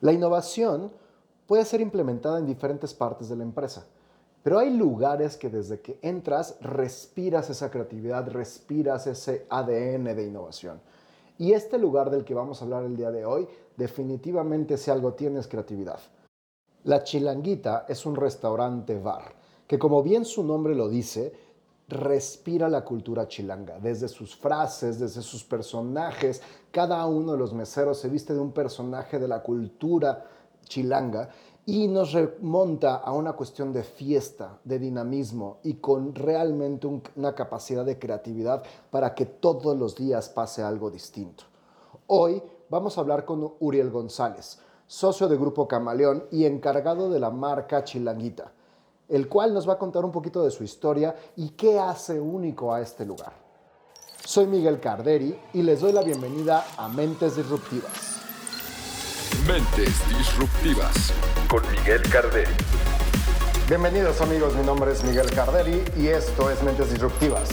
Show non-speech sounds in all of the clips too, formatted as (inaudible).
La innovación puede ser implementada en diferentes partes de la empresa, pero hay lugares que desde que entras respiras esa creatividad, respiras ese ADN de innovación. Y este lugar del que vamos a hablar el día de hoy, definitivamente si algo tiene es creatividad. La Chilanguita es un restaurante bar que como bien su nombre lo dice, respira la cultura chilanga, desde sus frases, desde sus personajes, cada uno de los meseros se viste de un personaje de la cultura chilanga y nos remonta a una cuestión de fiesta, de dinamismo y con realmente una capacidad de creatividad para que todos los días pase algo distinto. Hoy vamos a hablar con Uriel González, socio de Grupo Camaleón y encargado de la marca Chilanguita, el cual nos va a contar un poquito de su historia y qué hace único a este lugar. Soy Miguel Carderi y les doy la bienvenida a Mentes Disruptivas. Mentes Disruptivas con Miguel Carderi. Bienvenidos amigos, mi nombre es Miguel Carderi y esto es Mentes Disruptivas.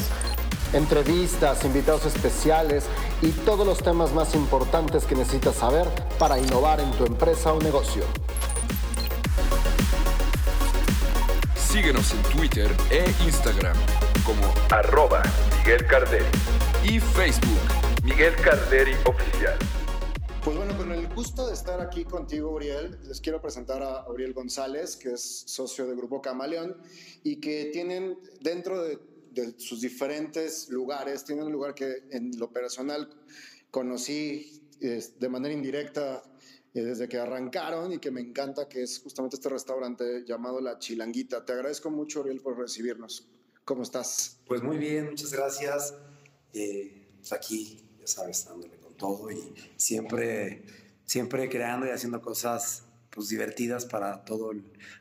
Entrevistas, invitados especiales y todos los temas más importantes que necesitas saber para innovar en tu empresa o negocio. Síguenos en Twitter e Instagram como arroba Miguel Carderi y Facebook Miguel Carderi Oficial. Pues bueno, con el gusto de estar aquí contigo, Uriel, les quiero presentar a Uriel González, que es socio de Grupo Camaleón y que tienen dentro de, sus diferentes lugares, tienen un lugar que en lo personal conocí de manera indirecta eh, desde que arrancaron y que me encanta, que es justamente este restaurante llamado La Chilanguita. Te agradezco mucho, Uriel, por recibirnos. ¿Cómo estás? Pues muy bien, muchas gracias. Eh, pues aquí, ya sabes, dándole todo y siempre, siempre creando y haciendo cosas pues, divertidas para, todo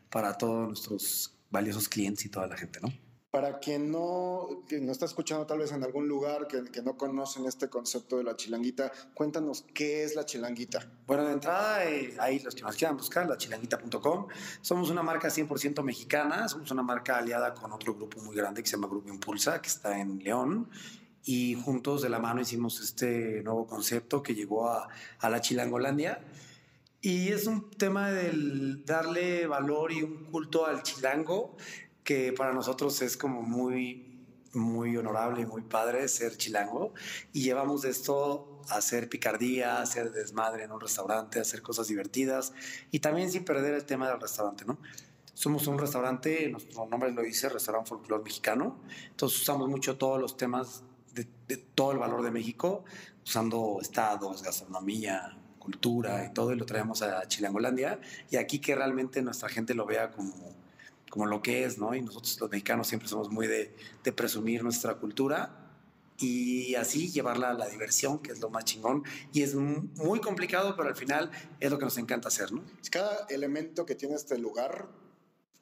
para todos nuestros valiosos clientes y toda la gente, ¿no? Para quien no, no está escuchando tal vez en algún lugar, que, que, no conocen este concepto de la chilanguita, cuéntanos qué es la chilanguita. Bueno, de entrada, eh, ahí los que nos quieran buscar, la chilanguita.com. Somos una marca 100% mexicana, somos una marca aliada con otro grupo muy grande que se llama Grupo Impulsa, que está en León y juntos de la mano hicimos este nuevo concepto que llegó a, a la Chilangolandia. Y es un tema del darle valor y un culto al chilango que para nosotros es como muy, muy honorable y muy padre ser chilango. Y llevamos de esto a hacer picardía, a hacer desmadre en un restaurante, a hacer cosas divertidas y también sin perder el tema del restaurante, ¿no? Somos un restaurante, nuestro nombre lo dice, Restaurante Folclor Mexicano. Entonces usamos mucho todos los temas de, todo el valor de México, usando estados, gastronomía, cultura y todo, y lo traemos a Chilangolandia. Y aquí que realmente nuestra gente lo vea como, como lo que es, ¿no? Y nosotros los mexicanos siempre somos muy de, presumir nuestra cultura y así llevarla a la diversión, que es lo más chingón. Y es muy complicado, pero al final es lo que nos encanta hacer, ¿no? Cada elemento que tiene este lugar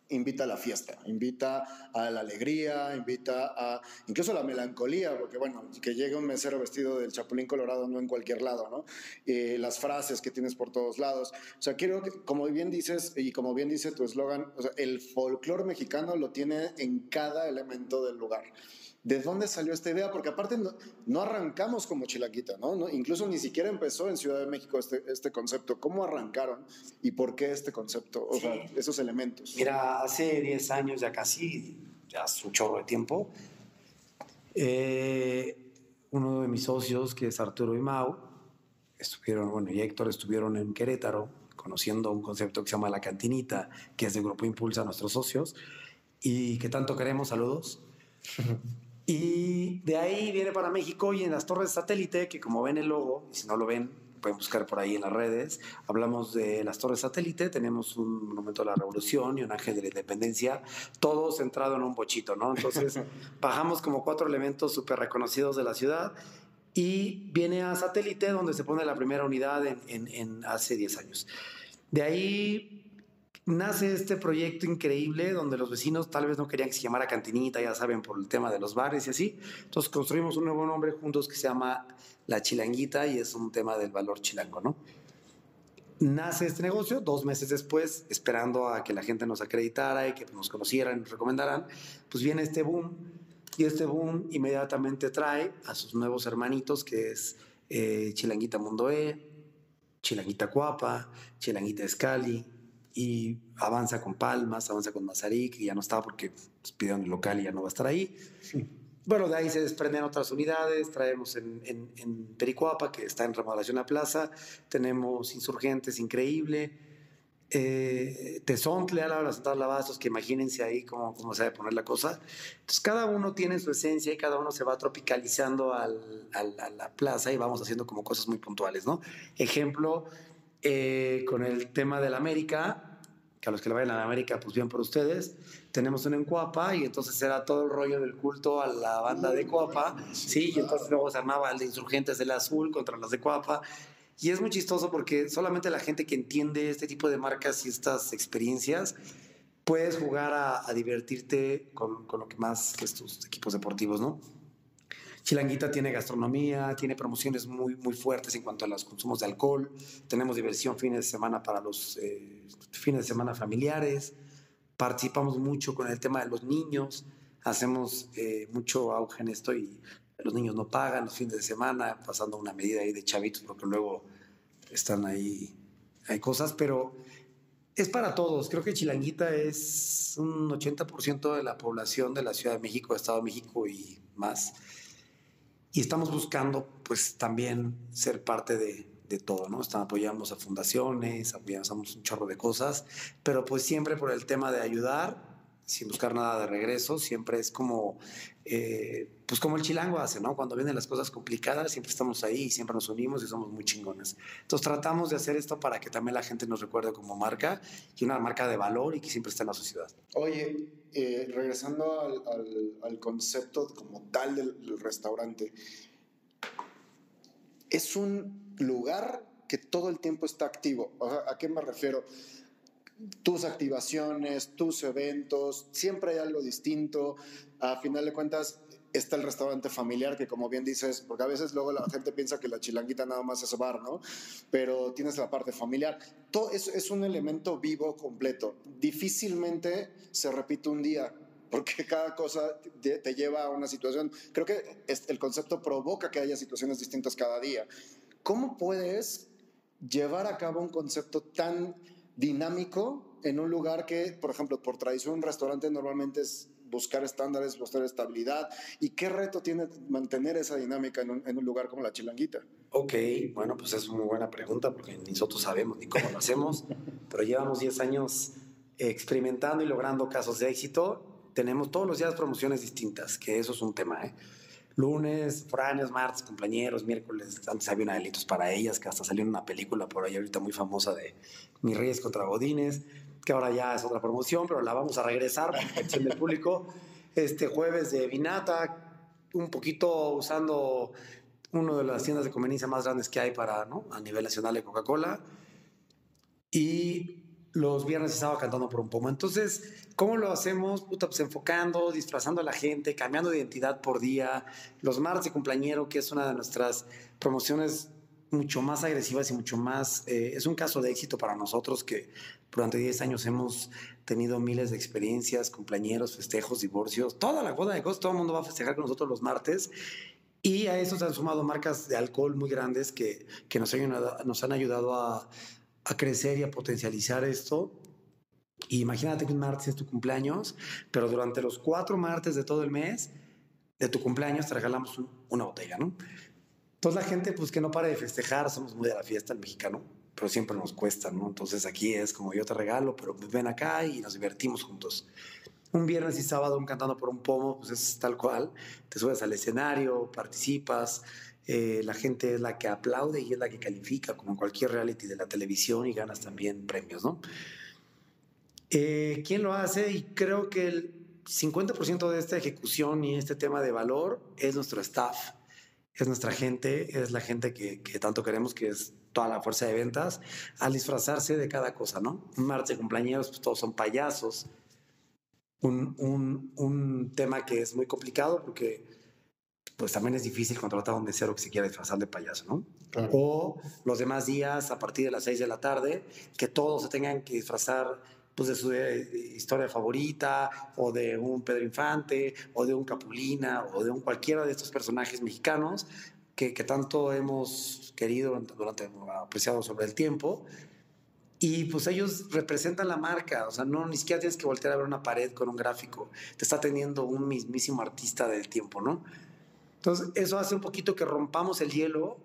invita a la fiesta, invita a la alegría, invita a incluso a la melancolía, porque bueno, que llegue un mesero vestido del chapulín colorado no en cualquier lado, ¿no? Eh, las frases que tienes por todos lados. O sea, quiero que, como bien dices y como bien dice tu eslogan, el folclore mexicano lo tiene en cada elemento del lugar. ¿De dónde salió esta idea? Porque aparte no, arrancamos como Chilaquita, ¿no? Incluso ni siquiera empezó en Ciudad de México este, este concepto. ¿Cómo arrancaron y por qué este concepto? O sea, esos elementos. Mira, hace 10 años ya casi, ya hace un chorro de tiempo, eh, uno de mis socios, que es Arturo y Mau, estuvieron, bueno, y Héctor estuvieron en Querétaro conociendo un concepto que se llama La Cantinita, que es de Grupo Impulsa, nuestros socios, y que tanto queremos, saludos. (laughs) Y de ahí viene para México y en las torres satélite, que como ven el logo, y si no lo ven, pueden buscar por ahí en las redes, hablamos de las torres satélite, tenemos un monumento de la revolución y un ángel de la independencia, todo centrado en un bochito, ¿no? Entonces (laughs) bajamos como cuatro elementos súper reconocidos de la ciudad y viene a satélite donde se pone la primera unidad en, en, en hace 10 años. De ahí nace este proyecto increíble donde los vecinos tal vez no querían que se llamara Cantinita, ya saben, por el tema de los bares y así. Entonces construimos un nuevo nombre juntos que se llama La Chilanguita y es un tema del valor chilango, ¿no? Nace este negocio dos meses después, esperando a que la gente nos acreditara y que nos conocieran nos recomendaran, pues viene este boom y este boom inmediatamente trae a sus nuevos hermanitos que es eh, Chilanguita Mundo E, Chilanguita Cuapa, Chilanguita Escali, y avanza con Palmas, avanza con Mazarik, que ya no está porque pues, pidieron el local y ya no va a estar ahí. Bueno, de ahí se desprenden otras unidades, traemos en, en, en Pericuapa, que está en remodelación a plaza, tenemos Insurgentes, increíble, eh, Tezontle, a la Central Lavazos, que imagínense ahí cómo, cómo se debe poner la cosa. Entonces, cada uno tiene su esencia y cada uno se va tropicalizando al, al, a la plaza y vamos haciendo como cosas muy puntuales, ¿no? Ejemplo, eh, con el tema del América, que a los que le vayan a la América, pues bien por ustedes, tenemos un en Cuapa y entonces era todo el rollo del culto a la banda de Cuapa, sí, y entonces luego se armaba el de insurgentes del azul contra los de Cuapa. Y es muy chistoso porque solamente la gente que entiende este tipo de marcas y estas experiencias puedes jugar a, a divertirte con, con, lo que más que tus equipos deportivos, ¿no? Chilanguita tiene gastronomía, tiene promociones muy, muy fuertes en cuanto a los consumos de alcohol. Tenemos diversión fines de semana para los eh, fines de semana familiares. Participamos mucho con el tema de los niños. Hacemos eh, mucho auge en esto y los niños no pagan los fines de semana, pasando una medida ahí de chavitos, porque luego están ahí, hay cosas, pero es para todos. Creo que Chilanguita es un 80% de la población de la Ciudad de México, Estado de México y más y estamos buscando pues también ser parte de, de todo, ¿no? Estamos, apoyamos a fundaciones, apoyamos un chorro de cosas, pero pues siempre por el tema de ayudar, sin buscar nada de regreso, siempre es como, eh, pues como el chilango hace, ¿no? Cuando vienen las cosas complicadas, siempre estamos ahí y siempre nos unimos y somos muy chingones. Entonces tratamos de hacer esto para que también la gente nos recuerde como marca y una marca de valor y que siempre esté en la sociedad. Oye, eh, regresando al, concepto como tal del, restaurante, es un lugar que todo el tiempo está activo. ¿A qué me refiero? tus activaciones, tus eventos, siempre hay algo distinto. A final de cuentas, está el restaurante familiar, que como bien dices, porque a veces luego la gente piensa que la chilanguita nada más es bar, ¿no? Pero tienes la parte familiar. Todo es, es un elemento vivo completo. Difícilmente se repite un día, porque (laughs) cada cosa te, te lleva a una situación. Creo que el concepto provoca que haya situaciones distintas cada día. ¿Cómo puedes llevar a cabo un concepto tan dinámico en un lugar que, por ejemplo, por tradición, un restaurante normalmente es buscar estándares, buscar estabilidad. ¿Y qué reto tiene mantener esa dinámica en un, en un, lugar como la Chilanguita? Ok, bueno, pues es una muy buena pregunta porque ni nosotros sabemos ni cómo lo hacemos, (laughs) pero llevamos 10 años experimentando y logrando casos de éxito. Tenemos todos los días promociones distintas, que eso es un tema, ¿eh? lunes, foráneos, martes, compañeros, miércoles, antes había una delitos para ellas, que hasta salió una película por ahí ahorita muy famosa de Mis Reyes contra Godines, que ahora ya es otra promoción, pero la vamos a regresar por petición del público. Este jueves de Vinata, un poquito usando una de las tiendas de conveniencia más grandes que hay para, ¿no? a nivel nacional de Coca-Cola. Y los viernes estaba cantando por un pomo. Entonces, ¿cómo lo hacemos? Puta, pues enfocando, disfrazando a la gente, cambiando de identidad por día. Los martes de cumpleañero, que es una de nuestras promociones mucho más agresivas y mucho más... Eh, es un caso de éxito para nosotros que durante 10 años hemos tenido miles de experiencias, cumpleañeros, festejos, divorcios, toda la boda de cosas, todo el mundo va a festejar con nosotros los martes. Y a eso se han sumado marcas de alcohol muy grandes que, que nos, han, nos han ayudado a, a crecer y a potencializar esto. Imagínate que un martes es tu cumpleaños, pero durante los cuatro martes de todo el mes de tu cumpleaños te regalamos un, una botella, ¿no? Entonces la gente, pues que no para de festejar, somos muy de la fiesta, el mexicano, pero siempre nos cuesta, ¿no? Entonces aquí es como yo te regalo, pero ven acá y nos divertimos juntos. Un viernes y sábado un cantando por un pomo, pues es tal cual, te subes al escenario, participas, eh, la gente es la que aplaude y es la que califica, como en cualquier reality de la televisión, y ganas también premios, ¿no? Eh, ¿Quién lo hace? Y creo que el 50% de esta ejecución y este tema de valor es nuestro staff, es nuestra gente, es la gente que, que tanto queremos, que es toda la fuerza de ventas, al disfrazarse de cada cosa, ¿no? Un martes de cumpleaños, pues todos son payasos. Un, un, un tema que es muy complicado porque pues también es difícil contratar a un mesero que se quiera disfrazar de payaso, ¿no? Claro. O los demás días, a partir de las 6 de la tarde, que todos se tengan que disfrazar pues, de su eh, historia favorita, o de un Pedro Infante, o de un Capulina, o de un cualquiera de estos personajes mexicanos, que, que tanto hemos querido durante, apreciado sobre el tiempo. Y pues ellos representan la marca, o sea, no ni siquiera tienes que voltear a ver una pared con un gráfico, te está teniendo un mismísimo artista del tiempo, ¿no? Entonces, eso hace un poquito que rompamos el hielo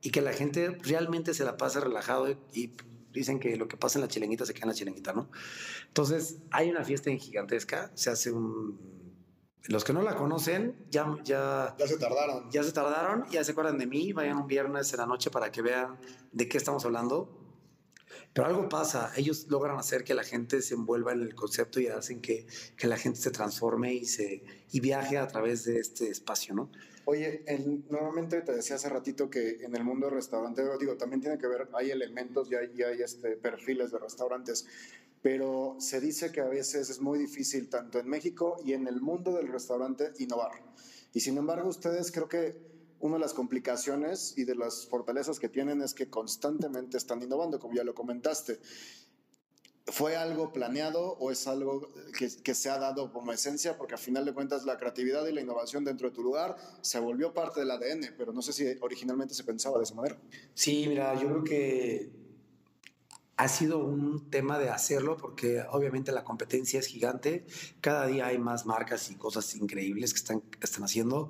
y que la gente realmente se la pase relajado y, dicen que lo que pasa en la chilenguita se queda en la chilenguita, ¿no? Entonces, hay una fiesta en gigantesca, se hace un... Los que no la conocen, ya, ya, Ya se tardaron. ya se tardaron, ya se acuerdan de mí, vayan un viernes en la noche para que vean de qué estamos hablando. Pero algo pasa, ellos logran hacer que la gente se envuelva en el concepto y hacen que, que la gente se transforme y, se, y viaje a través de este espacio, ¿no? Oye, el- normalmente te decía hace ratito que en el mundo del restaurante, digo, también tiene que ver, hay elementos y hay, hay, este, perfiles de restaurantes, pero se dice que a veces es muy difícil, tanto en México y en el mundo del restaurante, innovar. Y sin embargo, ustedes creo que una de las complicaciones y de las fortalezas que tienen es que constantemente están innovando, como ya lo comentaste. ¿Fue algo planeado o es algo que, se ha dado como esencia? Porque al final de cuentas la creatividad y la innovación dentro de tu lugar se volvió parte del ADN, pero no sé si originalmente se pensaba de esa manera. Sí, mira, yo creo que ha sido un tema de hacerlo porque obviamente la competencia es gigante. Cada día hay más marcas y cosas increíbles que están, están haciendo.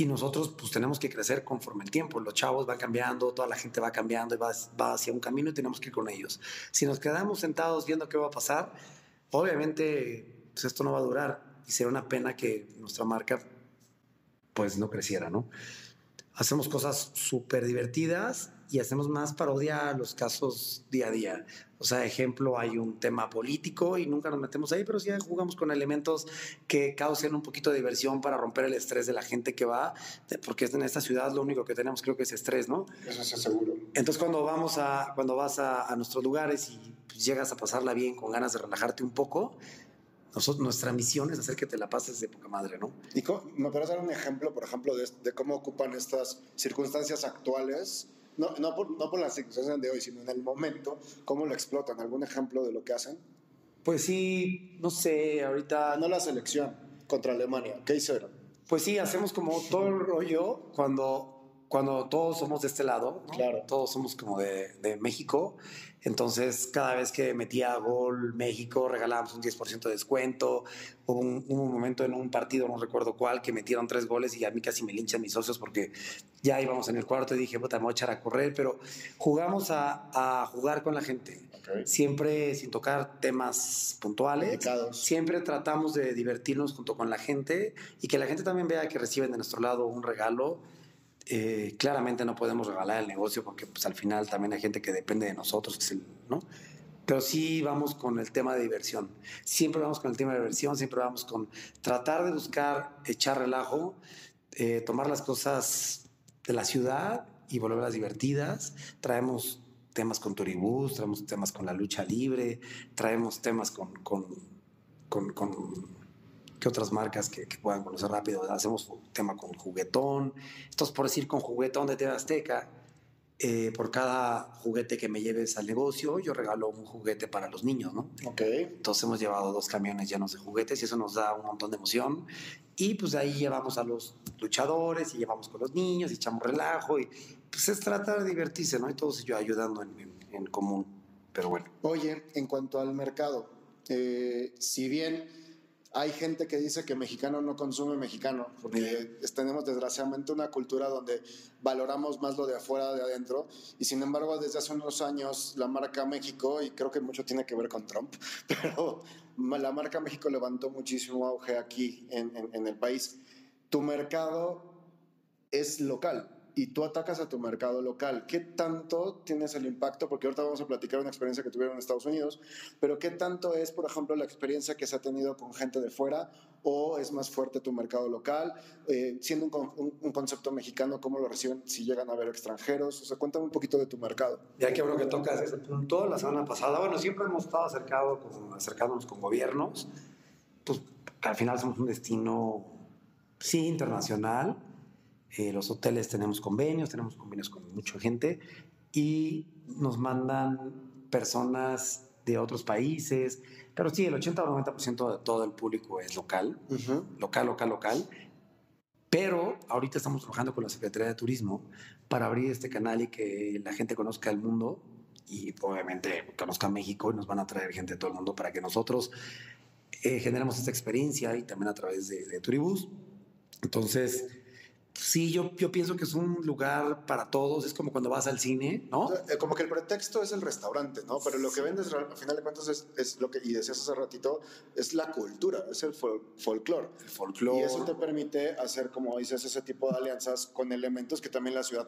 Y nosotros pues tenemos que crecer conforme el tiempo. Los chavos van cambiando, toda la gente va cambiando y va, va hacia un camino y tenemos que ir con ellos. Si nos quedamos sentados viendo qué va a pasar, obviamente pues esto no va a durar y sería una pena que nuestra marca pues no creciera, ¿no? Hacemos cosas súper divertidas y hacemos más parodia a los casos día a día. O sea, ejemplo, hay un tema político y nunca nos metemos ahí, pero sí jugamos con elementos que causen un poquito de diversión para romper el estrés de la gente que va, porque en esta ciudad lo único que tenemos creo que es estrés, ¿no? Eso es seguro. Entonces cuando vamos a, cuando vas a, a nuestros lugares y pues, llegas a pasarla bien con ganas de relajarte un poco, nosotros, nuestra misión es hacer que te la pases de poca madre, ¿no? ¿Y cómo, me puedes dar un ejemplo, por ejemplo, de, de cómo ocupan estas circunstancias actuales? No, no, por, no por las circunstancias de hoy, sino en el momento, ¿cómo lo explotan? ¿Algún ejemplo de lo que hacen? Pues sí, no sé, ahorita... No la selección contra Alemania, ¿qué hicieron? Pues sí, hacemos como todo el rollo cuando, cuando todos somos de este lado, ¿no? Claro. todos somos como de, de México. Entonces, cada vez que metía gol México, regalábamos un 10% de descuento. Hubo un, un, momento en un partido, no recuerdo cuál, que metieron tres goles y a mí casi me linchan mis socios porque ya íbamos en el cuarto y dije, puta, me voy a echar a correr. Pero jugamos a, a jugar con la gente. Okay. Siempre sin tocar temas puntuales. Dedicados. Siempre tratamos de divertirnos junto con la gente y que la gente también vea que reciben de nuestro lado un regalo eh, claramente no podemos regalar el negocio porque pues, al final también hay gente que depende de nosotros, ¿no? Pero sí vamos con el tema de diversión. Siempre vamos con el tema de diversión, siempre vamos con tratar de buscar echar relajo, eh, tomar las cosas de la ciudad y volverlas divertidas. Traemos temas con Turibús, traemos temas con la lucha libre, traemos temas con, con, con, con que otras marcas que, que, puedan conocer rápido. Hacemos un tema con juguetón. Entonces, por decir, con juguetón de TV Azteca, eh, por cada juguete que me lleves al negocio, yo regalo un juguete para los niños, ¿no? Ok. Entonces hemos llevado dos camiones llenos de juguetes y eso nos da un montón de emoción. Y pues de ahí llevamos a los luchadores y llevamos con los niños y echamos relajo y pues es tratar de divertirse, ¿no? Y todos ellos ayudando en, en, en común. Pero bueno. Oye, en cuanto al mercado, eh, si bien hay gente que dice que mexicano no consume mexicano, porque tenemos desgraciadamente una cultura donde valoramos más lo de afuera de adentro, y sin embargo desde hace unos años la marca México, y creo que mucho tiene que ver con Trump, (laughs) pero la marca México levantó muchísimo auge aquí en, en el país. Tu mercado es local, y tú atacas a tu mercado local. ¿Qué tanto tienes el impacto? Porque ahorita vamos a platicar una experiencia que tuvieron en Estados Unidos, pero ¿qué tanto es, por ejemplo, la experiencia que se ha tenido con gente de fuera o es más fuerte tu mercado local? Eh, siendo un, un, un, concepto mexicano, ¿cómo lo reciben si llegan a ver extranjeros? O sea, cuéntame un poquito de tu mercado. Ya que creo que tocas ese punto, la semana pasada, bueno, siempre hemos estado acercado con, acercándonos con gobiernos, pues al final somos un destino, sí, internacional, eh, los hoteles tenemos convenios, tenemos convenios con mucha gente y nos mandan personas de otros países, pero sí, el 80 o 90% de todo el público es local, uh -huh. local, local, local. Pero ahorita estamos trabajando con la Secretaría de Turismo para abrir este canal y que la gente conozca el mundo y obviamente conozca México y nos van a traer gente de todo el mundo para que nosotros eh, generemos esta experiencia y también a través de, de Turibus. Entonces, sí, yo, yo pienso que es un lugar para todos, es como cuando vas al cine, ¿no? O sea, eh, Como que el pretexto es el restaurante, ¿no? Pero lo que vendes al final de cuentas es, es lo que, y decías hace ratito, es la cultura, es el fol- folclore. El folclore. Y eso te permite hacer, como dices, ese tipo de alianzas con elementos que también la ciudad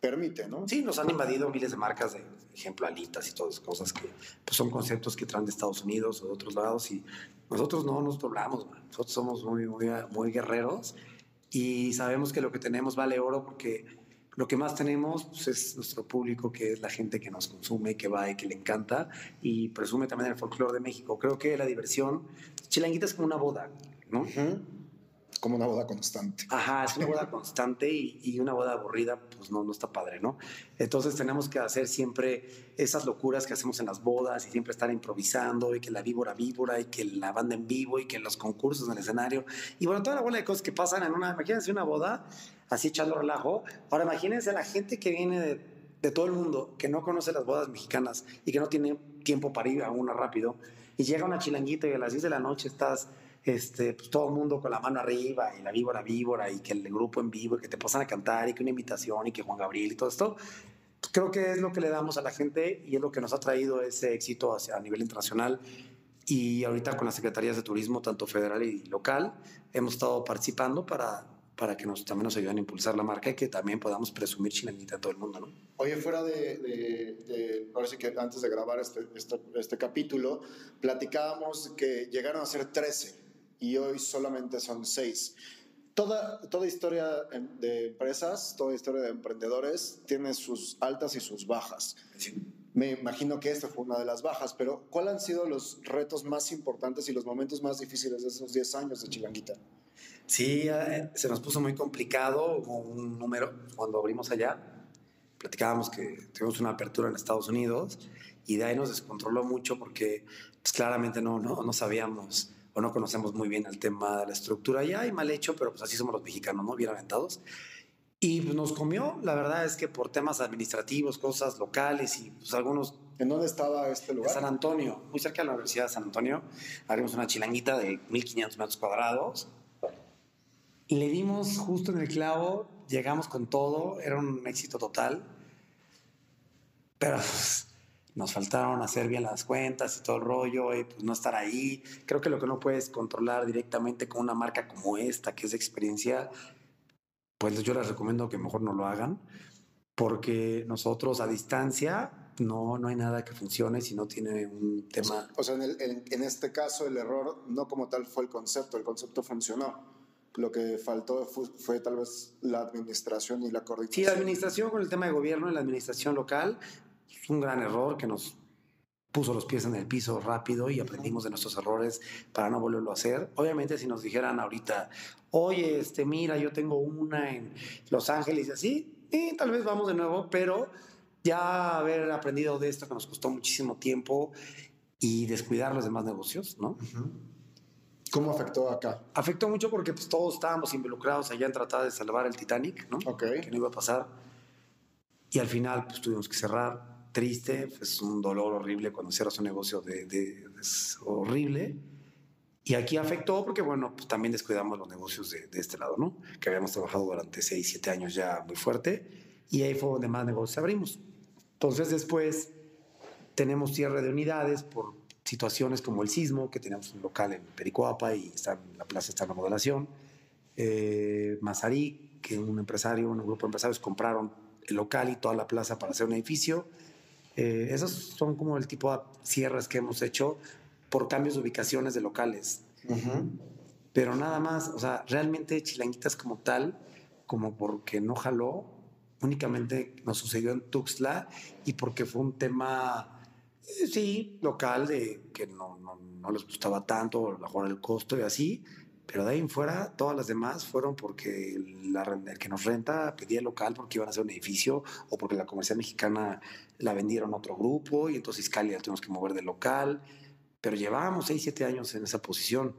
permite, ¿no? Sí, nos han invadido miles de marcas de ejemplo alitas y todas esas cosas que pues, son conceptos que traen de Estados Unidos o de otros lados y nosotros no nos doblamos, man. nosotros somos muy, muy, muy guerreros y sabemos que lo que tenemos vale oro porque lo que más tenemos pues, es nuestro público, que es la gente que nos consume, que va y que le encanta y presume también el folclore de México. Creo que la diversión, Chilanguita es como una boda, ¿no? Como una boda constante. Ajá, es una boda constante y, y una boda aburrida, pues no, no está padre, ¿no? Entonces tenemos que hacer siempre esas locuras que hacemos en las bodas y siempre estar improvisando y que la víbora víbora y que la banda en vivo y que los concursos en el escenario y bueno, toda la bola de cosas que pasan en una, imagínense una boda así echando relajo. Ahora imagínense la gente que viene de, de todo el mundo, que no conoce las bodas mexicanas y que no tiene tiempo para ir a una rápido y llega una chilanguita y a las 10 de la noche estás este, pues todo el mundo con la mano arriba y la víbora víbora y que el grupo en vivo y que te pasan a cantar y que una invitación y que Juan Gabriel y todo esto. pues, Creo que es lo que le damos a la gente y es lo que nos ha traído ese éxito hacia, a nivel internacional. Y ahorita con las secretarías de turismo, tanto federal y local, hemos estado participando para, para que nos, también nos ayuden a impulsar la marca y que también podamos presumir chilanguita a todo el mundo, ¿no? Oye, fuera de, de, de- sí que antes de grabar este, este, este capítulo, platicábamos que llegaron a ser 13 y hoy solamente son 6. Toda, toda historia em- de empresas, toda historia de emprendedores tiene sus altas y sus bajas. Me imagino que esta fue una de las bajas, pero ¿cuáles han sido los retos más importantes y los momentos más difíciles de esos 10 años de Chilanguita? Sí, eh, se nos puso muy complicado. Hubo un número cuando abrimos allá. Platicábamos que tuvimos una apertura en Estados Unidos y de ahí nos descontroló mucho porque pues, claramente no, no, no sabíamos o no conocemos muy bien el tema de la estructura ya y mal hecho, pero pues así somos los mexicanos, ¿no? Bien aventados. Y pues, nos comió, la verdad es que por temas administrativos, cosas locales y pues algunos ¿En dónde estaba este en lugar? San Antonio, muy cerca de la Universidad de San Antonio, abrimos una chilanguita de 1500 metros cuadrados. Le dimos justo en el clavo, llegamos con todo, era un éxito total. Pero pues, nos faltaron hacer bien las cuentas y todo el rollo, y pues no estar ahí. Creo que lo que no puedes controlar directamente con una marca como esta, que es de experiencia, pues yo les recomiendo que mejor no lo hagan, porque nosotros a distancia no, no hay nada que funcione si no tiene un tema. O sea, en, el- en- en este caso el error no como tal fue el concepto, el concepto funcionó. Lo que faltó fue, fue tal vez la administración y la Sí, coordinación. la administración con el tema de gobierno y la administración local es un gran error que nos puso los pies en el piso rápido y aprendimos de nuestros errores para no volverlo a hacer. Obviamente si nos dijeran ahorita, oye, este, mira, yo tengo una en Los Ángeles y así, y tal vez vamos de nuevo, pero ya haber aprendido de esto que nos costó muchísimo tiempo y descuidar los demás negocios, ¿no? ¿Cómo afectó acá? Afectó mucho porque pues, todos estábamos involucrados allá en tratar de salvar el Titanic, ¿no? Ok. Que no iba a pasar. Y al final pues, tuvimos que cerrar. Triste, es un dolor horrible cuando cierras un negocio, de, de- es horrible. Y aquí afectó porque, bueno, pues también descuidamos los negocios de, de este lado, ¿no? Que habíamos trabajado durante 6, 7 años ya muy fuerte. Y ahí fue donde más negocios abrimos. Entonces después tenemos cierre de unidades por situaciones como el sismo, que teníamos un local en Pericoapa y está, en la plaza está en remodelación. Eh, Mazarí, que un empresario, un grupo de empresarios compraron el local y toda la plaza para hacer un edificio. Eh, esos son como el tipo de cierres que hemos hecho por cambios de ubicaciones de locales. Pero nada más, o sea, realmente Chilanguitas como tal, como porque no jaló, únicamente nos sucedió en Tuxtla y porque fue un tema, eh, sí, local, de que no, no, no les gustaba tanto, a lo mejor el costo y así, pero de ahí en fuera, todas las demás fueron porque la, el que nos renta pedía local porque iban a hacer un edificio o porque la comercial mexicana la vendieron a otro grupo y entonces Iscali la tuvimos que mover de local. Pero llevábamos 6, 7 años en esa posición.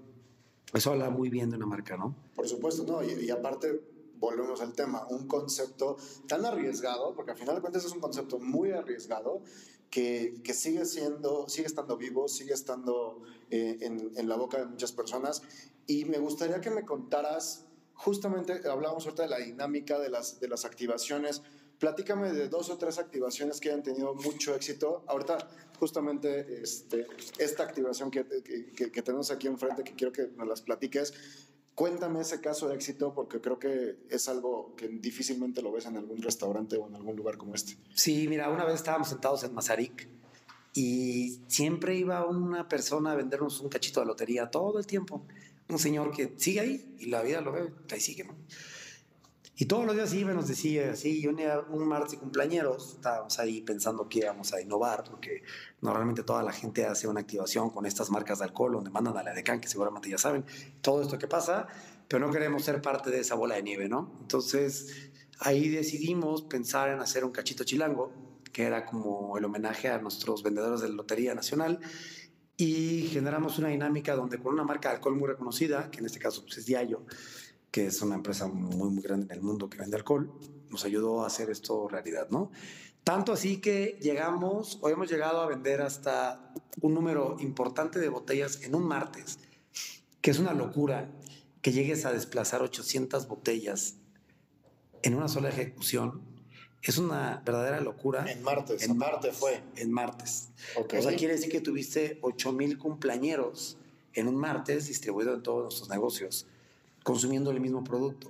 Eso habla muy bien de una marca, ¿no? Por supuesto, no. Y, y aparte, volvemos al tema, un concepto tan arriesgado, porque al final de cuentas es un concepto muy arriesgado, que, sigue siendo, sigue estando vivo, sigue estando eh, en, en, la boca de muchas personas. Y me gustaría que me contaras, justamente hablábamos ahorita de la dinámica de las, de las activaciones. Platícame de dos o tres activaciones que hayan tenido mucho éxito. Ahorita, justamente, este, esta activación que, que, que tenemos aquí enfrente, que quiero que nos las platiques, Cuéntame ese caso de éxito porque creo que es algo que difícilmente lo ves en algún restaurante o en algún lugar como este. Sí, mira, una vez estábamos sentados en Mazarik y siempre iba una persona a vendernos un cachito de lotería todo el tiempo. Un señor que sigue ahí y la vida lo ve, ahí sigue. Y todos los días iba y nos decía así, un, un martes de cumpleaños, estábamos ahí pensando que íbamos a innovar, porque normalmente toda la gente hace una activación con estas marcas de alcohol, donde mandan a la decan, que seguramente ya saben todo esto que pasa, pero no queremos ser parte de esa bola de nieve, ¿no? Entonces ahí decidimos pensar en hacer un cachito chilango, que era como el homenaje a nuestros vendedores de la Lotería Nacional, y generamos una dinámica donde con una marca de alcohol muy reconocida, que en este caso pues, es Diallo, que es una empresa muy, muy grande en el mundo que vende alcohol, nos ayudó a hacer esto realidad, ¿no? Tanto así que llegamos, o hemos llegado a vender hasta un número importante de botellas en un martes, que es una locura que llegues a desplazar 800 botellas en una sola ejecución. Es una verdadera locura. En martes, en martes fue. En martes. Okay. O sea, quiere decir que tuviste 8000 cumpleañeros en un martes distribuido en todos nuestros negocios consumiendo el mismo producto.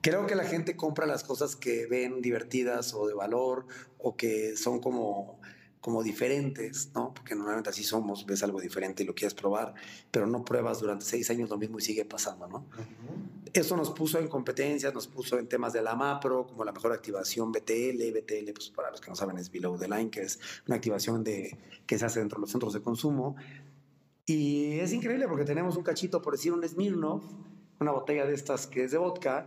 Creo que la gente compra las cosas que ven divertidas o de valor o que son como, como diferentes, ¿no? Porque normalmente así somos, ves algo diferente y lo quieres probar, pero no pruebas durante seis años lo mismo y sigue pasando, ¿no? Uh-huh. Eso nos puso en competencias, nos puso en temas de la MAPRO, como la mejor activación BTL. BTL, pues para los que no saben, es Below the Line, que es una activación de, que se hace dentro de los centros de consumo y es increíble porque tenemos un cachito, por decir un Smirnoff, una botella de estas que es de vodka,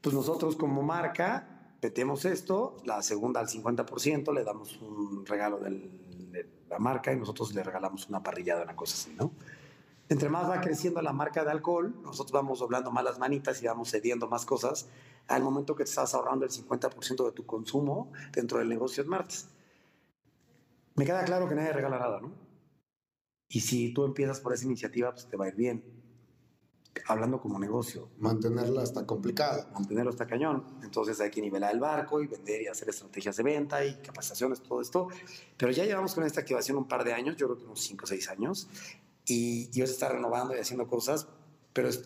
pues nosotros como marca metemos esto, la segunda al 50%, le damos un regalo del, de la marca y nosotros le regalamos una parrillada, una cosa así, ¿no? Entre más va creciendo la marca de alcohol, nosotros vamos doblando más las manitas y vamos cediendo más cosas al momento que te estás ahorrando el 50% de tu consumo dentro del negocio martes. Me queda claro que nadie regala nada, ¿no? Y si tú empiezas por esa iniciativa, pues te va a ir bien. Hablando como negocio. Mantenerla está complicado. Mantenerlo está cañón. Entonces hay que nivelar el barco y vender y hacer estrategias de venta y capacitaciones, todo esto. Pero ya llevamos con esta activación un par de años, yo creo que unos 5 o 6 años. Y Dios está renovando y haciendo cosas. Pero es,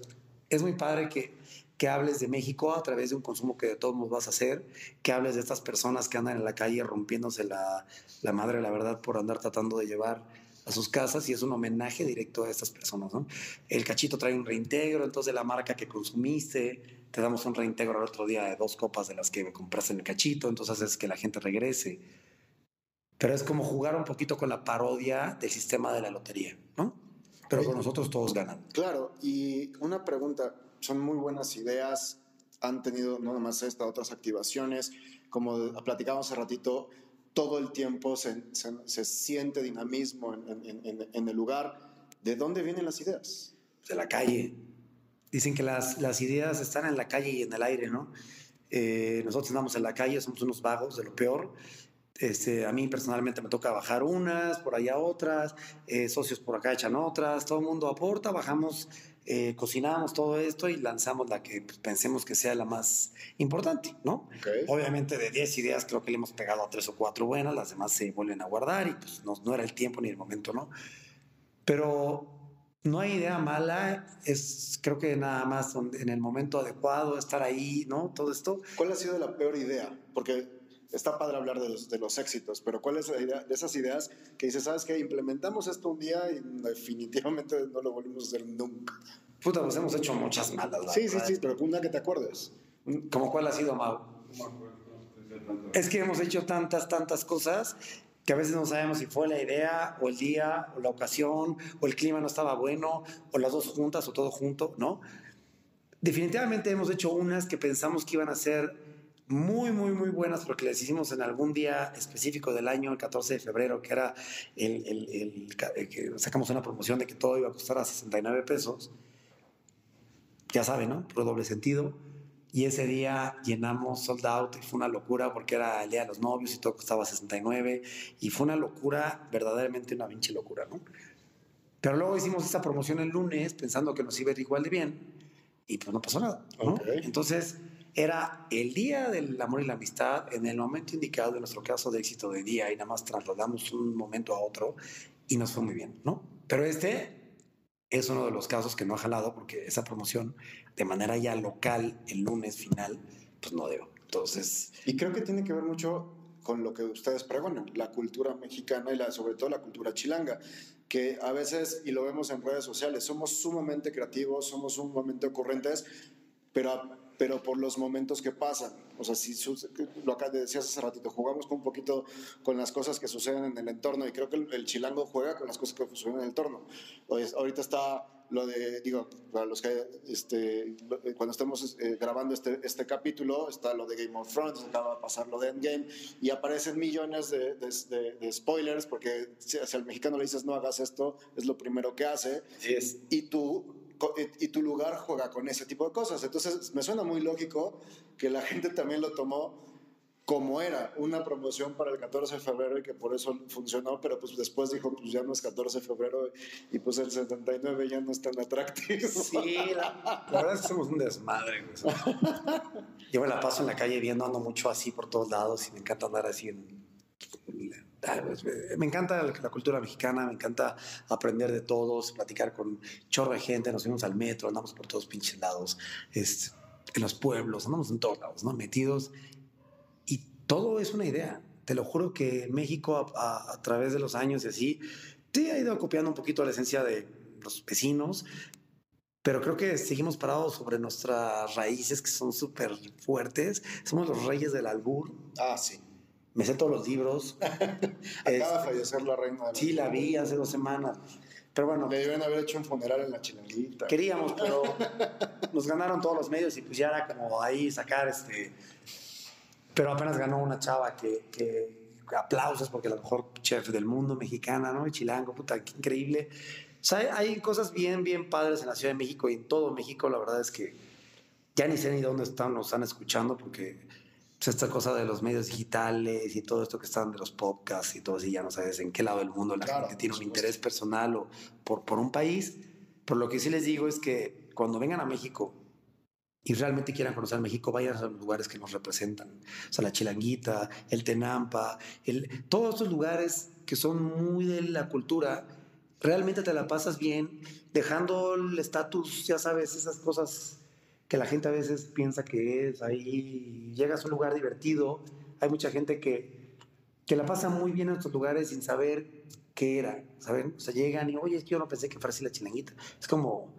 es muy padre que, que hables de México a través de un consumo que de todos modos vas a hacer, que hables de estas personas que andan en la calle rompiéndose la, la madre, la verdad, por andar tratando de llevar a sus casas y es un homenaje directo a estas personas. ¿no? El cachito trae un reintegro, entonces la marca que consumiste, te damos un reintegro al otro día de dos copas de las que compraste en el cachito, entonces haces que la gente regrese. Pero es como jugar un poquito con la parodia del sistema de la lotería, ¿no? Pero con nosotros todos ganan. Claro, y una pregunta, son muy buenas ideas, han tenido no nomás esta, otras activaciones, como platicábamos hace ratito, todo el tiempo se, se, siente dinamismo en, en, en, el lugar. ¿De dónde vienen las ideas? De la calle. Dicen que las, las ideas están en la calle y en el aire, ¿no? Eh, nosotros andamos en la calle, somos unos vagos de lo peor. Este, a mí personalmente me toca bajar unas, por allá otras, eh, socios por acá echan otras, todo el mundo aporta, bajamos eh, cocinamos todo esto y lanzamos la que pues, pensemos que sea la más importante, ¿no? Okay. Obviamente de 10 ideas creo que le hemos pegado a 3 o 4 buenas, las demás se vuelven a guardar y pues no, no era el tiempo ni el momento, ¿no? Pero no hay idea mala, es creo que nada más en el momento adecuado, estar ahí, ¿no? Todo esto. ¿Cuál ha sido la peor idea? Porque está padre hablar de los, de los éxitos, pero ¿cuál es la idea de esas ideas que dices, sabes que implementamos esto un día y definitivamente no lo volvimos a hacer nunca? Puta, pues hemos hecho muchas malas. Sí, sí, sí, pero una que te acuerdes. ¿Cómo cuál ha sido, Mau? Es que hemos hecho tantas, tantas cosas que a veces no sabemos si fue la idea o el día o la ocasión o el clima no estaba bueno o las dos juntas o todo junto, ¿no? Definitivamente hemos hecho unas que pensamos que iban a ser muy, muy, muy buenas porque les hicimos en algún día específico del año, el 14 de febrero, que era el, el- el ca- eh, que sacamos una promoción de que todo iba a costar a 69 pesos. Ya saben, ¿no? Por doble sentido. Y ese día llenamos sold out y fue una locura porque era el día de los novios y todo costaba 69 y fue una locura, verdaderamente una pinche locura, ¿no? Pero luego hicimos esa promoción el lunes pensando que nos iba a ir igual de bien y pues no pasó nada, ¿no? Ok. Entonces era el día del amor y la amistad en el momento indicado de nuestro caso de éxito de día y nada más trasladamos un momento a otro y nos fue muy bien, ¿no? Pero este es uno de los casos que no ha jalado porque esa promoción de manera ya local el lunes final pues no dio. Entonces, Y creo que tiene que ver mucho con lo que ustedes pregonan, la cultura mexicana y la, sobre todo la cultura chilanga, que a veces, y lo vemos en redes sociales, somos sumamente creativos, somos sumamente ocurrentes, pero, pero por los momentos que pasan. O sea, si lo acá decías hace ratito, jugamos con un poquito con las cosas que suceden en el entorno y creo que el, el chilango juega con las cosas que suceden en el entorno. Oye, ahorita está lo de, digo, para los que, este, cuando estamos eh, grabando este, este capítulo, está lo de Game of Thrones, acaba de pasar lo de Endgame, y aparecen millones de, de- de- de spoilers, porque si, si al mexicano le dices no hagas esto, es lo primero que hace, así es. y co- y tu lugar juega con ese tipo de cosas. Entonces, me suena muy lógico que la gente también lo tomó como era una promoción para el 14 de febrero y que por eso funcionó, pero pues después dijo, pues ya no es 14 de febrero y pues el 79 ya no es tan atractivo. Sí, la, (laughs) la verdad es que somos un desmadre. Yo me la paso en la calle viendo, ando mucho así por todos lados y me encanta andar así en... Me encanta la, cultura mexicana, me encanta aprender de todos, platicar con chorro de gente, nos fuimos al metro, andamos por todos pinches lados, este, en los pueblos, andamos en todos lados, ¿no? Metidos. Y todo es una idea. Te lo juro que México a, a- a través de los años y así, sí ha ido copiando un poquito la esencia de los vecinos, pero creo que seguimos parados sobre nuestras raíces que son súper fuertes. Somos los reyes del albur. Ah, sí. Me sé todos los libros. (laughs) Acaba de fallecer la reina. de sí, la vi hace dos semanas. Pero bueno, Le deben haber hecho un funeral en la chilanguita. queríamos, pero (laughs) nos ganaron todos los medios y pues ya era como ahí sacar este. Pero apenas ganó una chava que, que aplausos porque la mejor chef del mundo mexicana, ¿no? Y Chilango, puta, qué increíble. O sea, hay, hay cosas bien, bien padres en la Ciudad de México y en todo México. La verdad es que ya ni sé ni dónde están, nos están escuchando porque pues, esta cosa de los medios digitales y todo esto que están de los podcasts y todo así, ya no sabes en qué lado del mundo la Claro, gente tiene un interés personal o por, por un país. Pero lo que sí les digo es que cuando vengan a México y realmente quieran conocer México, vayan a los lugares que nos representan. O sea, la Chilanguita, el Tenampa, el, todos estos lugares que son muy de la cultura, realmente te la pasas bien, dejando el estatus, ya sabes, esas cosas que la gente a veces piensa que es, ahí llegas a un lugar divertido, hay mucha gente que, que la pasa muy bien en estos lugares sin saber qué era, ¿saben? O sea, llegan y, oye, yo no pensé que fuera así la chilanguita. Es como,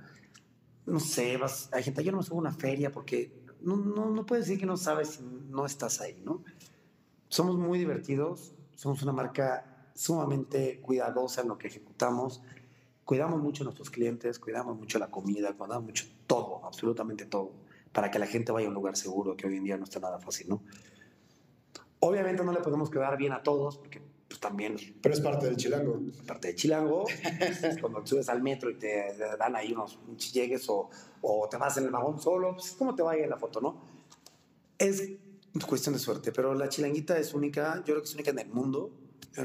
no sé, vas, hay gente, yo no me subo a una feria porque no, no, no puedes decir que no sabes si no estás ahí, ¿no? Somos muy divertidos, somos una marca sumamente cuidadosa en lo que ejecutamos, cuidamos mucho a nuestros clientes, cuidamos mucho la comida, cuidamos mucho todo, absolutamente todo, para que la gente vaya a un lugar seguro, que hoy en día no está nada fácil, ¿no? Obviamente no le podemos quedar bien a todos, porque pues, también Pero es parte del chilango. parte de Chilango, pues, (laughs) cuando subes al metro y te dan ahí unos pinches llegues o, o te vas en el vagón solo, pues cómo te vaya en la foto, ¿no? Es cuestión de suerte, pero la chilanguita es única, yo creo que es única en el mundo.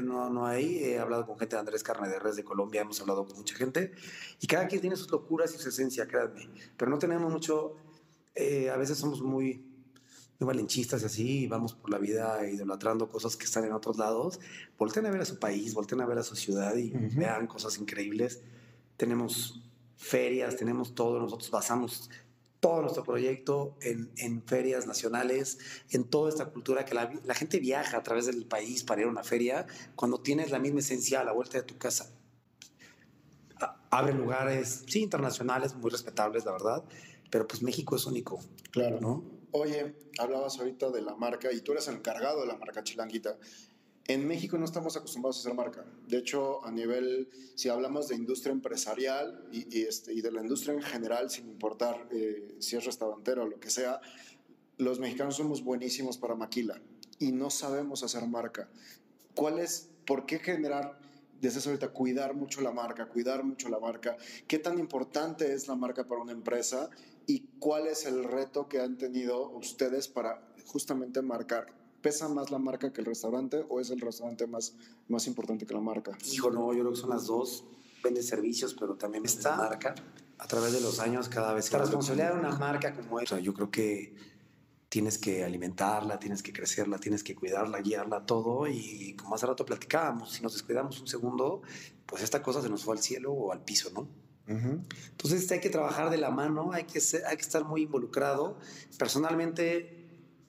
No, no hay, he hablado con gente de Andrés Carne de Res de Colombia, hemos hablado con mucha gente y cada quien tiene sus locuras y su esencia, créanme, pero no tenemos mucho, eh, a veces somos muy, muy valenchistas y así, y vamos por la vida idolatrando cosas que están en otros lados. Volten a ver a su país, volten a ver a su ciudad y Ujú. vean cosas increíbles. Tenemos ferias, tenemos todo, nosotros basamos todo nuestro proyecto en, en ferias nacionales, en toda esta cultura que la, la gente viaja a través del país para ir a una feria cuando tienes la misma esencia a la vuelta de tu casa. Abre lugares, sí, internacionales, muy respetables, la verdad, pero pues México es único, Claro. ¿no? Oye, hablabas ahorita de la marca y tú eres el encargado de la marca Chilanguita. En México no estamos acostumbrados a hacer marca. De hecho, a nivel, si hablamos de industria empresarial y, y, este, y de la industria en general, sin importar eh, si es restaurantero o lo que sea, los mexicanos somos buenísimos para maquila y no sabemos hacer marca. ¿Cuál es, por qué generar, desde ahorita, cuidar mucho la marca, cuidar mucho la marca? ¿Qué tan importante es la marca para una empresa? ¿Y cuál es el reto que han tenido ustedes para justamente marcar? ¿Pesa más la marca que el restaurante o es el restaurante más, más importante que la marca? Hijo, no, yo creo que son las dos. Vende servicios, pero también esta marca. A través de los años, cada vez que... La responsabilidad de una marca como esta, yo creo que tienes que alimentarla, tienes que crecerla, tienes que cuidarla, guiarla, todo. Y como hace rato platicábamos, si nos descuidamos un segundo, pues esta cosa se nos fue al cielo o al piso, ¿no? Entonces hay que trabajar de la mano, hay que, hay que estar muy involucrado. Personalmente,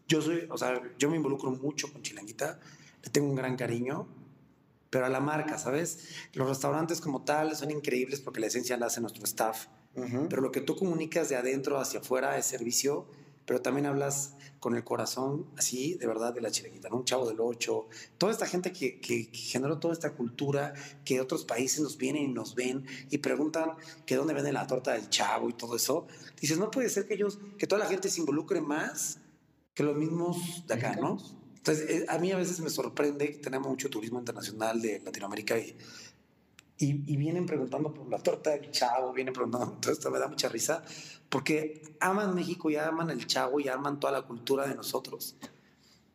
yo soy, o sea, yo me involucro mucho con Chilanguita, le tengo un gran cariño, pero a la marca, ¿sabes? Los restaurantes como tal son increíbles porque la esencia la hace nuestro staff, pero lo que tú comunicas de adentro hacia afuera es servicio pero también hablas con el corazón así, de verdad, de la chilequita, ¿no? Un chavo del ocho, toda esta gente que, que, generó toda esta cultura, que otros países nos vienen y nos ven y preguntan que dónde venden la torta del chavo y todo eso. Dices, no puede ser que ellos, que toda la gente se involucre más que los mismos de acá, ¿no? Entonces, eh, a mí a veces me sorprende que tenemos mucho turismo internacional de Latinoamérica y y, vienen preguntando por la torta del chavo, vienen preguntando, todo esto me da mucha risa, porque aman México y aman el chavo y aman toda la cultura de nosotros.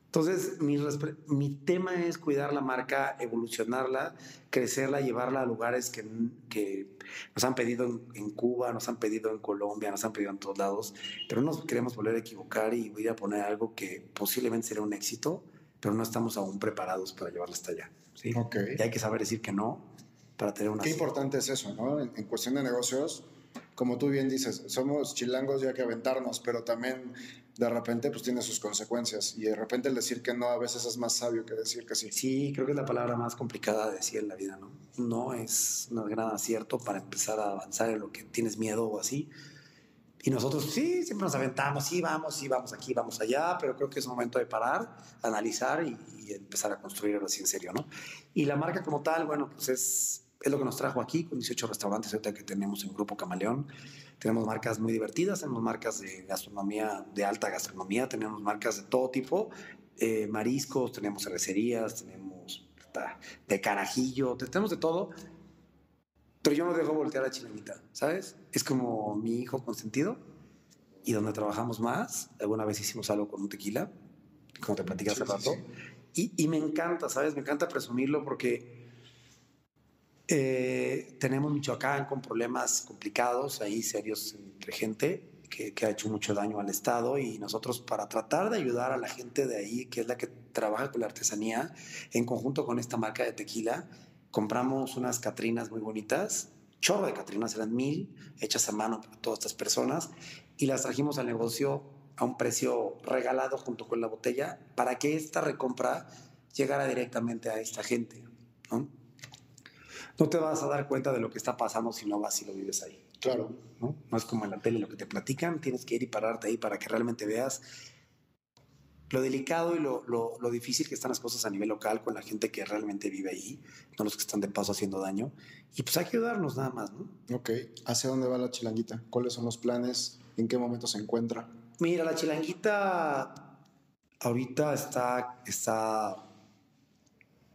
Entonces, mi, mi tema es cuidar la marca, evolucionarla, crecerla, llevarla a lugares que, que nos han pedido en, en, Cuba, nos han pedido en Colombia, nos han pedido en todos lados, pero no nos queremos volver a equivocar y voy a poner algo que posiblemente será un éxito, pero no estamos aún preparados para llevarla hasta allá. ¿sí? Okay. Y hay que saber decir que no para tener una... Qué importante es eso, ¿no? En, cuestión de negocios, como tú bien dices, somos chilangos ya que aventarnos, pero también de repente pues tiene sus consecuencias y de repente el decir que no a veces es más sabio que decir que sí. Sí, creo que es la palabra más complicada de decir en la vida, ¿no? No es un gran acierto para empezar a avanzar en lo que tienes miedo o así. Y nosotros sí, siempre nos aventamos, sí, vamos, sí, vamos aquí, vamos allá, pero creo que es momento de parar, analizar y, empezar a construir algo así en serio, ¿no? Y la marca como tal, bueno, pues es es lo que nos trajo aquí con 18 restaurantes que tenemos en Grupo Camaleón. Tenemos marcas muy divertidas, tenemos marcas de gastronomía, de alta gastronomía, tenemos marcas de todo tipo, eh, mariscos, tenemos cervecerías, tenemos de carajillo, tenemos de todo. Pero yo no dejo voltear a Chilanguita, ¿sabes? Es como mi hijo consentido y donde trabajamos más. Alguna vez hicimos algo con un tequila, como te platicé hace rato. Y, y me encanta, ¿sabes? Me encanta presumirlo porque eh, tenemos Michoacán con problemas complicados, ahí serios entre gente que, ha hecho mucho daño al Estado y nosotros para tratar de ayudar a la gente de ahí, que es la que trabaja con la artesanía, en conjunto con esta marca de tequila, compramos unas catrinas muy bonitas, chorro de catrinas, eran mil, hechas a mano por todas estas personas, y las trajimos al negocio a un precio regalado junto con la botella para que esta recompra llegara directamente a esta gente. ¿no? No te vas a dar cuenta de lo que está pasando si no vas y lo vives ahí. Claro. ¿no? no es como en la tele lo que te platican, tienes que ir y pararte ahí para que realmente veas lo delicado y lo, lo, lo, difícil que están las cosas a nivel local con la gente que realmente vive ahí, no los que están de paso haciendo daño. Y pues hay que ayudarnos nada más, ¿no? Ok. ¿Hacia dónde va la chilanguita? ¿Cuáles son los planes? ¿En qué momento se encuentra? Mira, la chilanguita ahorita está, está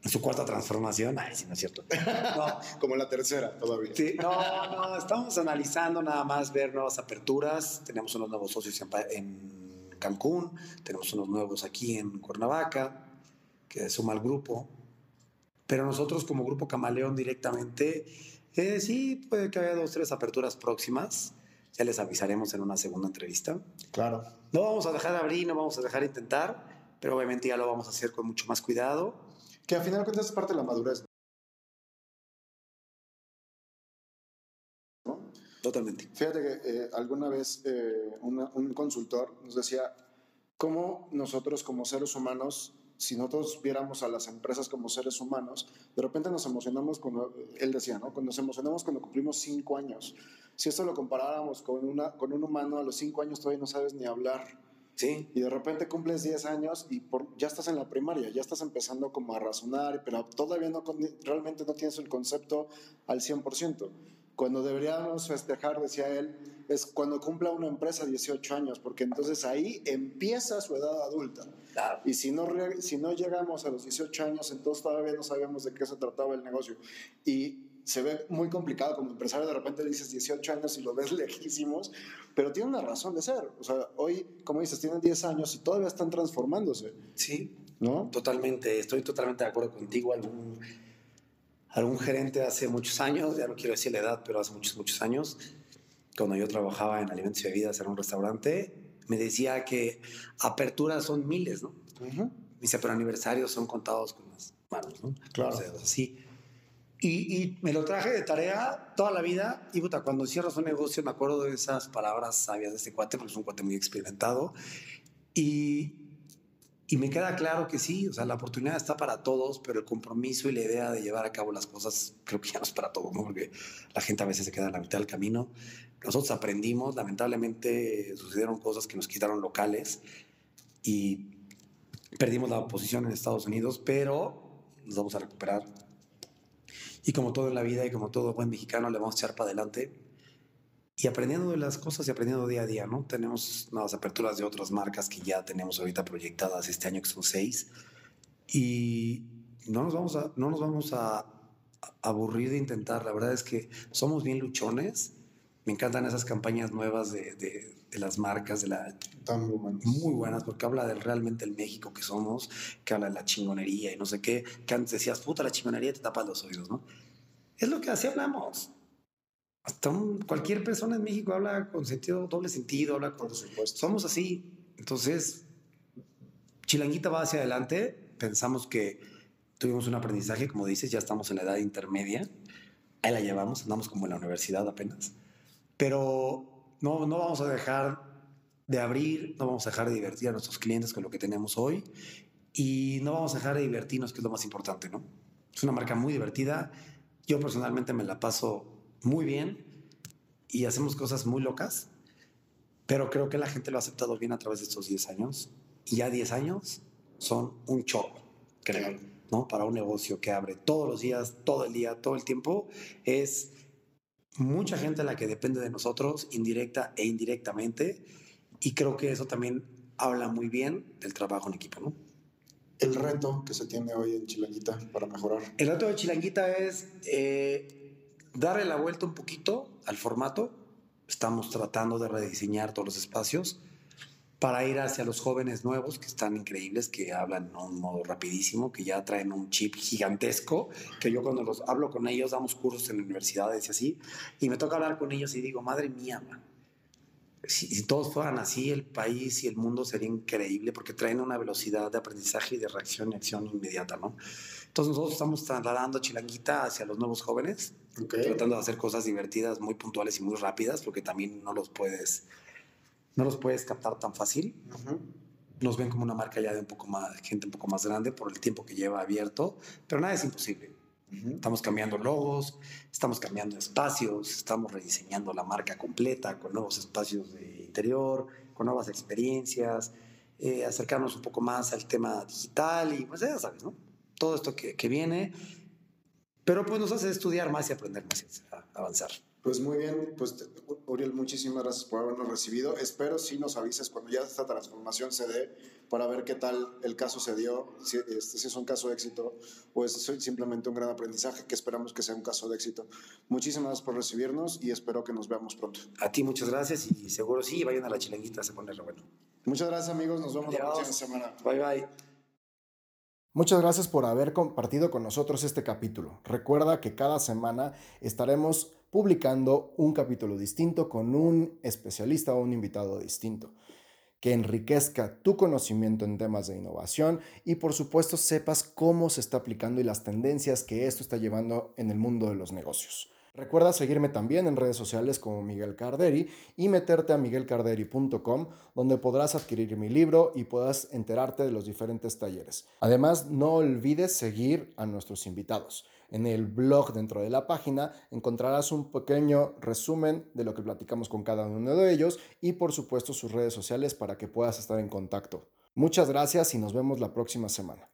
su cuarta transformación. Ay, sí, no es cierto. (laughs) No. Como la tercera todavía. Sí, no, no, estamos analizando nada más ver nuevas aperturas. Tenemos unos nuevos socios en, Cancún, tenemos unos nuevos aquí en Cuernavaca, que suma al grupo. Pero nosotros como Grupo Camaleón directamente, eh, sí, puede que haya dos, tres aperturas próximas. Ya les avisaremos en una segunda entrevista. Claro. No vamos a dejar de abrir, no vamos a dejar de intentar, pero obviamente ya lo vamos a hacer con mucho más cuidado que al final de cuentas es parte de la madurez. ¿no? Totalmente. Fíjate que eh, alguna vez eh, un consultor nos decía cómo nosotros como seres humanos, si nosotros viéramos a las empresas como seres humanos, de repente nos emocionamos cuando, él decía, ¿no? Cuando nos emocionamos cuando cumplimos cinco años. Si esto lo comparáramos con, una, con un humano, a los cinco años todavía no sabes ni hablar Sí. Y de repente cumples 10 años y por, ya estás en la primaria, ya estás empezando como a razonar, pero todavía no realmente no tienes el concepto al 100%. Cuando deberíamos festejar, decía él, es cuando cumpla una empresa 18 años, porque entonces ahí empieza su edad adulta. Claro. Y si no, si no llegamos a los 18 años, entonces todavía no sabíamos de qué se trataba el negocio. Y se ve muy complicado como empresario, de repente dices 18 años y lo ves (laughs) lejísimos, pero tiene una razón de ser. O sea, hoy, como dices, tienen 10 años y todavía están transformándose, Sí, ¿no? totalmente, estoy totalmente de acuerdo contigo. Algún, algún gerente hace muchos años, ya no quiero decir la edad, pero hace muchos, muchos años, cuando yo trabajaba en alimentos y bebidas en un restaurante, me decía que aperturas son miles, ¿no? Ujú. Dice, pero aniversarios son contados con las manos, ¿no? Claro. Dedos, así. Y, y me lo traje de tarea toda la vida. Y puta, cuando cierras un negocio, me acuerdo de esas palabras sabias de este cuate, porque es un cuate muy experimentado. Y, y me queda claro que sí, o sea, la oportunidad está para todos, pero el compromiso y la idea de llevar a cabo las cosas creo que ya no es para todos, ¿no? Porque la gente a veces se queda en la mitad del camino. Nosotros aprendimos, lamentablemente sucedieron cosas que nos quitaron locales y perdimos la posición en Estados Unidos, pero nos vamos a recuperar. Y como todo en la vida y como todo buen mexicano, le vamos a echar para adelante y aprendiendo de las cosas y aprendiendo día a día, ¿no? Tenemos nuevas aperturas de otras marcas que ya tenemos ahorita proyectadas este año, que son seis, y no nos vamos a, no nos vamos a a aburrir de intentar. La verdad es que somos bien luchones. Me encantan esas campañas nuevas de, de- de las marcas, de la, Tan buenos. muy buenas porque habla de realmente el México que somos, que habla de la chingonería y no sé qué, que antes decías, puta, la chingonería te tapas los oídos, ¿no? Es lo que así hablamos. Hasta un- cualquier persona en México habla con sentido, doble sentido, habla con... Por supuesto. Somos así. Entonces, Chilanguita va hacia adelante. Pensamos que tuvimos un aprendizaje, como dices, ya estamos en la edad intermedia. Ahí la llevamos, andamos como en la universidad apenas. Pero no, no vamos a dejar de abrir, no vamos a dejar de divertir a nuestros clientes con lo que tenemos hoy y no vamos a dejar de divertirnos, que es lo más importante, ¿no? Es una marca muy divertida. Yo personalmente me la paso muy bien y hacemos cosas muy locas, pero creo que la gente lo ha aceptado bien a través de estos 10 años y ya 10 años son un chorro, creo, ¿no? Para un negocio que abre todos los días, todo el día, todo el tiempo, es mucha gente la que depende de nosotros, indirecta e indirectamente, y creo que eso también habla muy bien del trabajo en equipo, ¿no? El reto que se tiene hoy en Chilanguita para mejorar. El reto de Chilanguita es eh, darle la vuelta un poquito al formato. Estamos tratando de rediseñar todos los espacios para ir hacia los jóvenes nuevos que están increíbles, que hablan en un modo rapidísimo, que ya traen un chip gigantesco, que yo cuando los hablo con ellos, damos cursos en universidades y así, y me toca hablar con ellos y digo, madre mía, man, si, si todos fueran así, el país y el mundo sería increíble porque traen una velocidad de aprendizaje y de reacción y acción inmediata, ¿no? Entonces nosotros estamos trasladando Chilanguita hacia los nuevos jóvenes, Ok. tratando de hacer cosas divertidas, muy puntuales y muy rápidas, porque también no los puedes, no los puedes captar tan fácil. Nos ven como una marca ya de un poco más, gente un poco más grande por el tiempo que lleva abierto, pero nada es imposible. Estamos cambiando logos, estamos cambiando espacios, estamos rediseñando la marca completa con nuevos espacios de interior, con nuevas experiencias, eh, acercarnos un poco más al tema digital y pues ya sabes, ¿no? Todo esto que, que viene, pero pues nos hace estudiar más y aprender más y avanzar. Pues muy bien, pues Uriel, muchísimas gracias por habernos recibido. Espero si nos avises cuando ya esta transformación se dé para ver qué tal el caso se dio, si, este, si es un caso de éxito o es simplemente un gran aprendizaje, que esperamos que sea un caso de éxito. Muchísimas gracias por recibirnos y espero que nos veamos pronto. A ti muchas gracias y seguro sí, vayan a la chilenguita, se pone re bueno. Muchas gracias amigos, nos vemos la Adiós. próxima semana. Bye bye. Muchas gracias por haber compartido con nosotros este capítulo. Recuerda que cada semana estaremos publicando un capítulo distinto con un especialista o un invitado distinto que enriquezca tu conocimiento en temas de innovación y por supuesto sepas cómo se está aplicando y las tendencias que esto está llevando en el mundo de los negocios. Recuerda seguirme también en redes sociales como Miguel Carderi y meterte a miguelcarderi.com donde podrás adquirir mi libro y puedas enterarte de los diferentes talleres. Además, no olvides seguir a nuestros invitados. En el blog dentro de la página encontrarás un pequeño resumen de lo que platicamos con cada uno de ellos y por supuesto sus redes sociales para que puedas estar en contacto. Muchas gracias y nos vemos la próxima semana.